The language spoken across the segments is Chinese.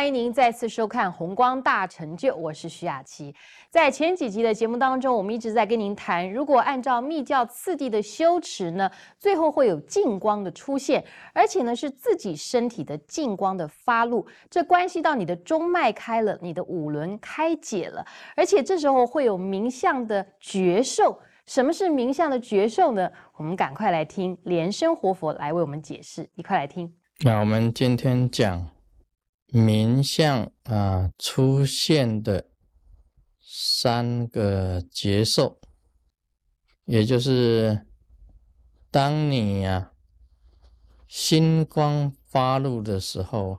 欢迎您再次收看《红光大成就》，我是徐雅琪。在前几集的节目当中，我们一直在跟您谈，如果按照密教次第的修持呢，最后会有净光的出现，而且呢是自己身体的净光的发露，这关系到你的中脉开了，你的五轮开解了，而且这时候会有冥相的觉受。什么是冥相的觉受呢？我们赶快来听莲生活佛来为我们解释，一块来听。那我们今天讲。名相啊，出现的三个节受，也就是当你呀心光发露的时候，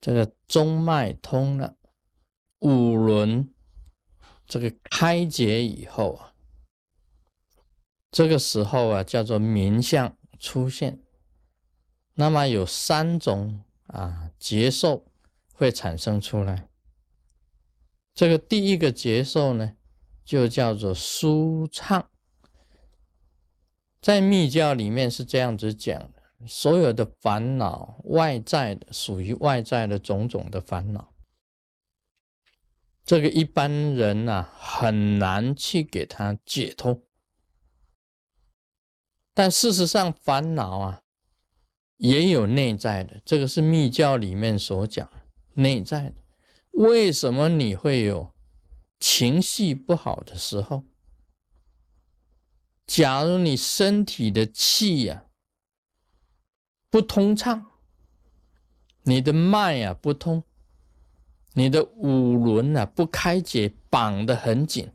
这个中脉通了，五轮这个开解以后啊，这个时候啊叫做名相出现。那么有三种。啊，结受会产生出来。这个第一个结受呢，就叫做舒畅。在密教里面是这样子讲的：所有的烦恼，外在的属于外在的种种的烦恼，这个一般人呐很难去给他解脱。但事实上，烦恼啊。也有内在的，这个是密教里面所讲内在的。为什么你会有情绪不好的时候？假如你身体的气呀不通畅，你的脉呀不通，你的五轮啊不开解，绑得很紧，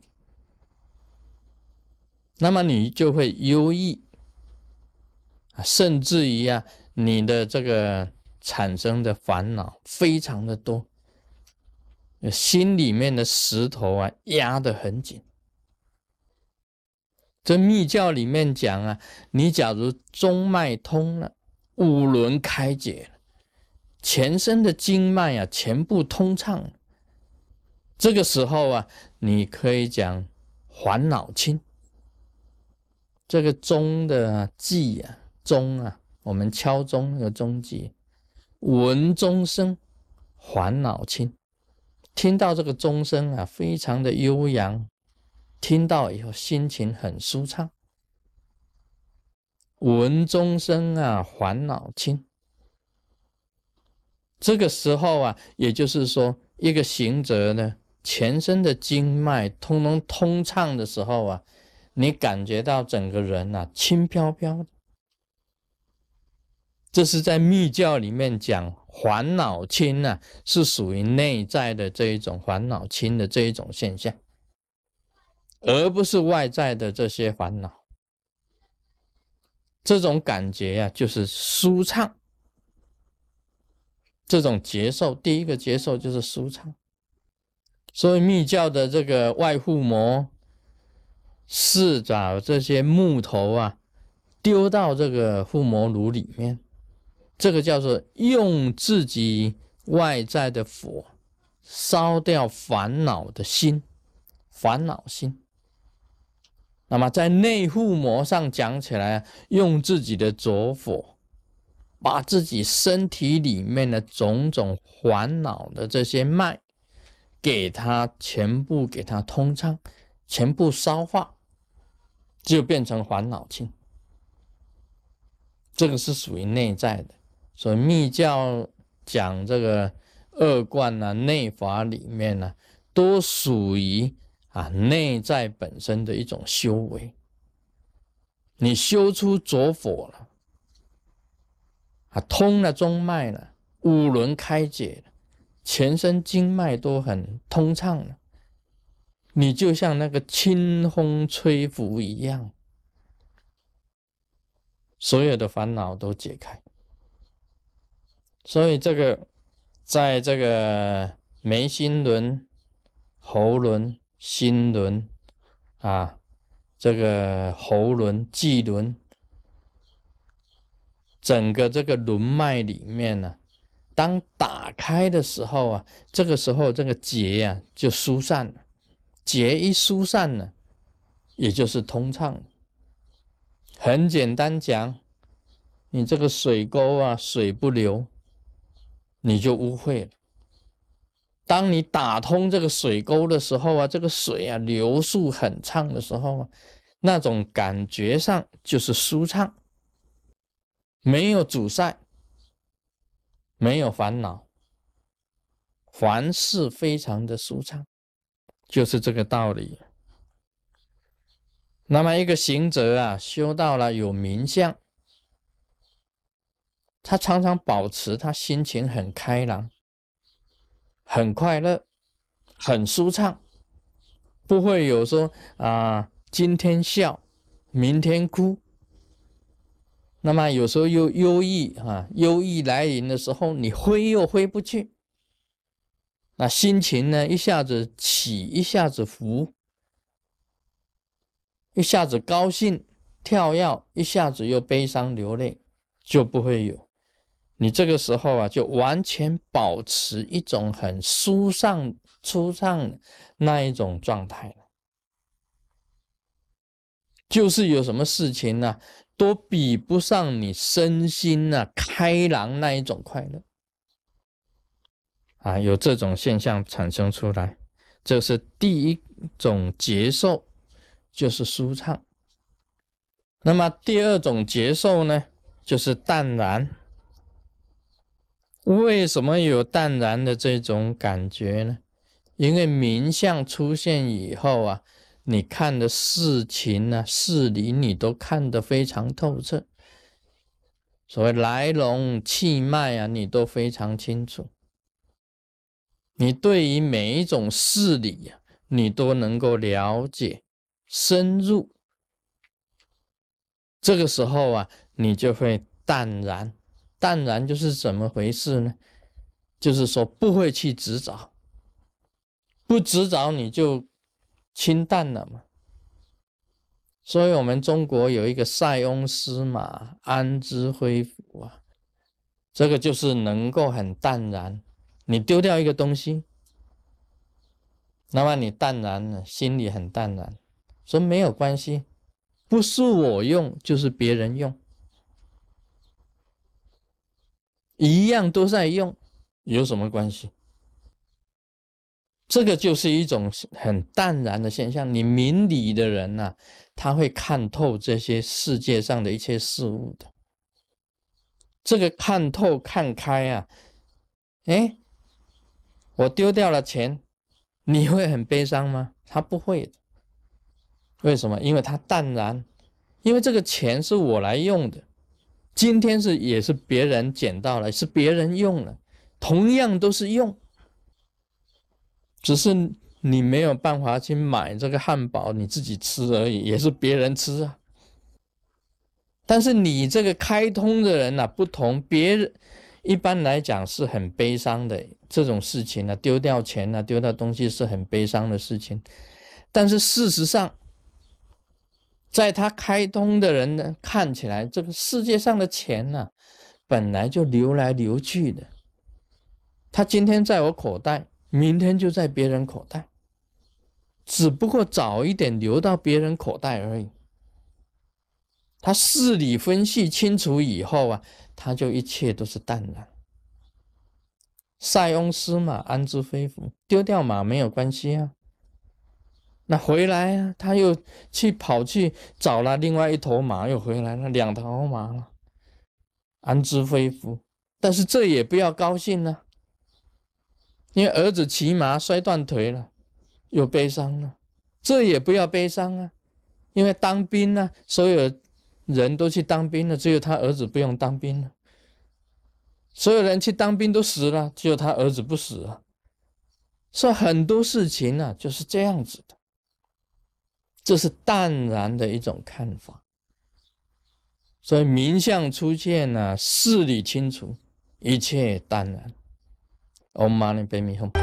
那么你就会忧郁，甚至于啊。你的这个产生的烦恼非常的多，心里面的石头啊压得很紧。这密教里面讲啊，你假如中脉通了，五轮开解了，全身的经脉啊全部通畅，这个时候啊，你可以讲烦恼轻。这个中的计啊，中啊。我们敲钟那个钟节，闻钟声，烦恼轻。听到这个钟声啊，非常的悠扬，听到以后心情很舒畅。闻钟声啊，烦恼轻。这个时候啊，也就是说，一个行者呢，全身的经脉通通通畅的时候啊，你感觉到整个人啊，轻飘飘的。这是在密教里面讲烦恼轻呢，是属于内在的这一种烦恼轻的这一种现象，而不是外在的这些烦恼。这种感觉呀，就是舒畅。这种接受，第一个接受就是舒畅。所以密教的这个外护魔，是把这些木头啊，丢到这个护魔炉里面。这个叫做用自己外在的火烧掉烦恼的心，烦恼心。那么在内护膜上讲起来，用自己的着火，把自己身体里面的种种烦恼的这些脉，给它全部给它通畅，全部烧化，就变成烦恼清。这个是属于内在的。所以密教讲这个二观啊、内法里面呢，都属于啊内在本身的一种修为。你修出着火了，啊通了中脉了，五轮开解了，全身经脉都很通畅了，你就像那个清风吹拂一样，所有的烦恼都解开。所以这个，在这个眉心轮、喉轮、心轮啊，这个喉轮、际轮，整个这个轮脉里面呢，当打开的时候啊，这个时候这个结啊就疏散了，结一疏散了，也就是通畅。很简单讲，你这个水沟啊，水不流。你就污秽了。当你打通这个水沟的时候啊，这个水啊流速很畅的时候啊，那种感觉上就是舒畅，没有阻塞，没有烦恼，凡事非常的舒畅，就是这个道理。那么一个行者啊，修到了有名相。他常常保持他心情很开朗、很快乐、很舒畅，不会有说啊今天笑，明天哭。那么有时候又忧郁啊，忧郁来临的时候，你挥又挥不去。那心情呢，一下子起，一下子伏，一下子高兴跳跃，一下子又悲伤流泪，就不会有。你这个时候啊，就完全保持一种很舒畅、舒畅那一种状态。就是有什么事情呢，都比不上你身心呐开朗那一种快乐啊，有这种现象产生出来，这是第一种接受，就是舒畅。那么第二种接受呢，就是淡然。为什么有淡然的这种感觉呢？因为名相出现以后啊，你看的事情呢、事理，你都看得非常透彻。所谓来龙去脉啊，你都非常清楚。你对于每一种事理呀，你都能够了解深入。这个时候啊，你就会淡然。淡然就是怎么回事呢？就是说不会去执着，不执着你就清淡了嘛。所以，我们中国有一个塞翁失马，安知非福啊，这个就是能够很淡然。你丢掉一个东西，那么你淡然了，心里很淡然，说没有关系，不是我用就是别人用。一样都在用，有什么关系？这个就是一种很淡然的现象。你明理的人呐，他会看透这些世界上的一切事物的。这个看透、看开啊，哎，我丢掉了钱，你会很悲伤吗？他不会的。为什么？因为他淡然，因为这个钱是我来用的。今天是也是别人捡到了，是别人用了，同样都是用，只是你没有办法去买这个汉堡，你自己吃而已，也是别人吃啊。但是你这个开通的人呢，不同，别人一般来讲是很悲伤的这种事情呢，丢掉钱呢，丢掉东西是很悲伤的事情，但是事实上。在他开通的人呢，看起来这个世界上的钱呢，本来就流来流去的。他今天在我口袋，明天就在别人口袋，只不过早一点流到别人口袋而已。他事理分析清楚以后啊，他就一切都是淡然。塞翁失马，安知非福？丢掉马没有关系啊。那回来啊，他又去跑去找了另外一头马，又回来了，两头马了，安知非福？但是这也不要高兴呢，因为儿子骑马摔断腿了，又悲伤了，这也不要悲伤啊，因为当兵呢，所有人都去当兵了，只有他儿子不用当兵了，所有人去当兵都死了，只有他儿子不死啊，所以很多事情呢就是这样子的。这是淡然的一种看法，所以名相出现呢，事理清楚，一切淡然。Om Mani Padme Hum。